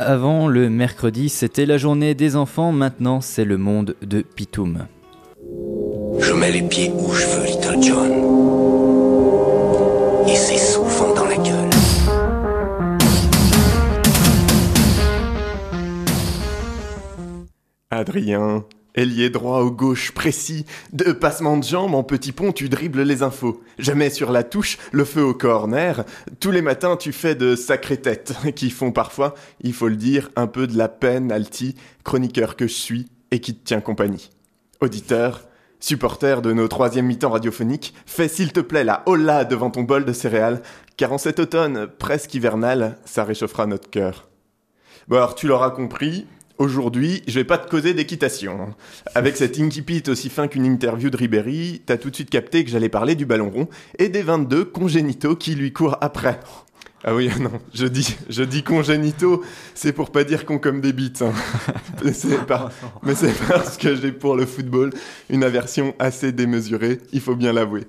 Avant le mercredi, c'était la journée des enfants, maintenant c'est le monde de Pitoum. Je mets les pieds où je veux, Little John. Et c'est souvent dans la gueule. Adrien, ailier droit ou gauche précis, de passement de jambes en petit pont tu dribbles les infos. Jamais sur la touche, le feu au corner. Tous les matins tu fais de sacrées têtes, qui font parfois, il faut le dire, un peu de la peine alti, chroniqueur que je suis et qui te tient compagnie. Auditeur, supporter de nos troisième mi-temps radiophoniques, fais s'il te plaît la hola devant ton bol de céréales, car en cet automne presque hivernal, ça réchauffera notre cœur. Bon alors tu l'auras compris, Aujourd'hui, je vais pas te causer d'équitation. Avec cet incipit aussi fin qu'une interview de Ribéry, t'as tout de suite capté que j'allais parler du ballon rond et des 22 congénitaux qui lui courent après. Ah oui, non, je dis, je dis congénitaux, c'est pour pas dire qu'on comme des bites. Hein. mais c'est parce que j'ai pour le football une aversion assez démesurée, il faut bien l'avouer.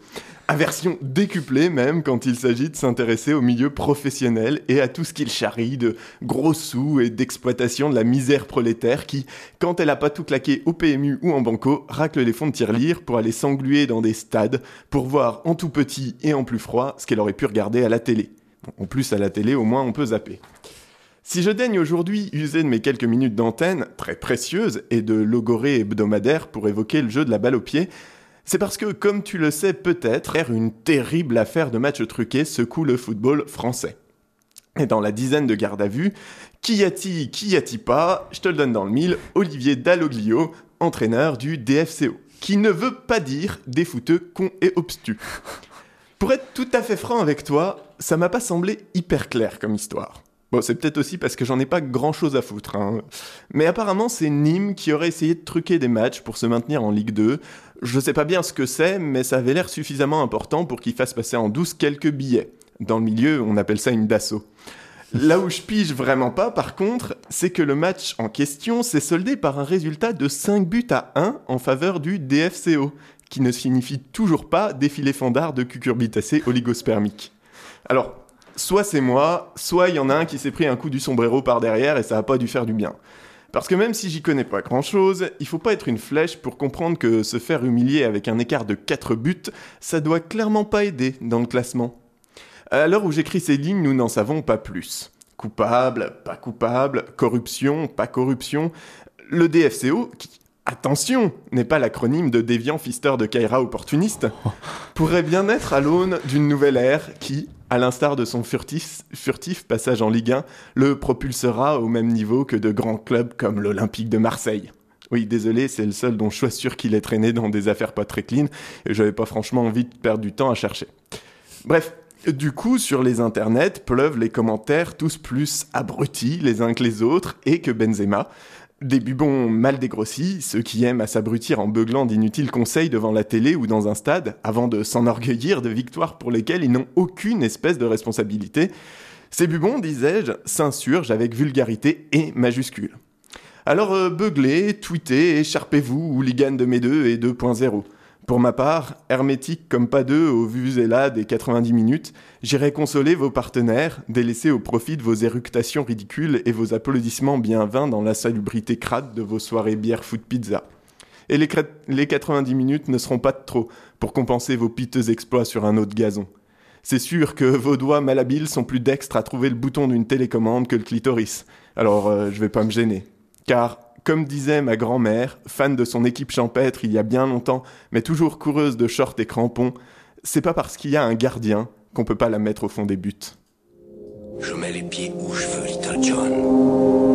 Aversion décuplée même quand il s'agit de s'intéresser au milieu professionnel et à tout ce qu'il charrie de gros sous et d'exploitation de la misère prolétaire qui, quand elle a pas tout claqué au PMU ou en banco, racle les fonds de tirelire pour aller s'engluer dans des stades pour voir en tout petit et en plus froid ce qu'elle aurait pu regarder à la télé. En plus, à la télé, au moins, on peut zapper. Si je daigne aujourd'hui user de mes quelques minutes d'antenne, très précieuses, et de logorée hebdomadaire pour évoquer le jeu de la balle au pied, c'est parce que, comme tu le sais peut-être, une terrible affaire de match truqué secoue le football français. Et dans la dizaine de gardes à vue, qui y a-t-il, qui y a-t-il pas? Je te le donne dans le mille, Olivier Dalloglio, entraîneur du DFCO, qui ne veut pas dire des fouteux cons et obstus. Pour être tout à fait franc avec toi, ça m'a pas semblé hyper clair comme histoire. Bon, c'est peut-être aussi parce que j'en ai pas grand chose à foutre. Hein. Mais apparemment, c'est Nîmes qui aurait essayé de truquer des matchs pour se maintenir en Ligue 2. Je sais pas bien ce que c'est, mais ça avait l'air suffisamment important pour qu'il fasse passer en douce quelques billets. Dans le milieu, on appelle ça une dassault. Là où je pige vraiment pas, par contre, c'est que le match en question s'est soldé par un résultat de 5 buts à 1 en faveur du DFCO, qui ne signifie toujours pas défilé fandard de cucurbitacées oligospermiques. Alors, soit c'est moi, soit il y en a un qui s'est pris un coup du sombrero par derrière et ça a pas dû faire du bien. Parce que même si j'y connais pas grand chose, il faut pas être une flèche pour comprendre que se faire humilier avec un écart de 4 buts, ça doit clairement pas aider dans le classement. À l'heure où j'écris ces lignes, nous n'en savons pas plus. Coupable, pas coupable, corruption, pas corruption. Le DFCO, qui, attention, n'est pas l'acronyme de déviant fisteur de Kaira opportuniste, pourrait bien être à l'aune d'une nouvelle ère qui, à l'instar de son furtif, passage en Ligue 1, le propulsera au même niveau que de grands clubs comme l'Olympique de Marseille. Oui, désolé, c'est le seul dont je suis sûr qu'il est traîné dans des affaires pas très clean, et j'avais pas franchement envie de perdre du temps à chercher. Bref, du coup, sur les internets pleuvent les commentaires tous plus abrutis les uns que les autres, et que Benzema, des bubons mal dégrossis, ceux qui aiment à s'abrutir en beuglant d'inutiles conseils devant la télé ou dans un stade, avant de s'enorgueillir de victoires pour lesquelles ils n'ont aucune espèce de responsabilité, ces bubons, disais-je, s'insurgent avec vulgarité et majuscule. Alors euh, beuglez, tweetez, écharpez-vous, hooligan de mes deux et 2.0. Pour ma part, hermétique comme pas deux au vues et là des 90 minutes, j'irai consoler vos partenaires, délaissés au profit de vos éructations ridicules et vos applaudissements bien vains dans la salubrité crade de vos soirées bière foot pizza. Et les, les 90 minutes ne seront pas de trop pour compenser vos piteux exploits sur un autre gazon. C'est sûr que vos doigts malhabiles sont plus dextres à trouver le bouton d'une télécommande que le clitoris. Alors euh, je vais pas me gêner. Car comme disait ma grand-mère, fan de son équipe champêtre il y a bien longtemps, mais toujours coureuse de shorts et crampons, c'est pas parce qu'il y a un gardien qu'on peut pas la mettre au fond des buts. Je mets les pieds où je veux, Little John.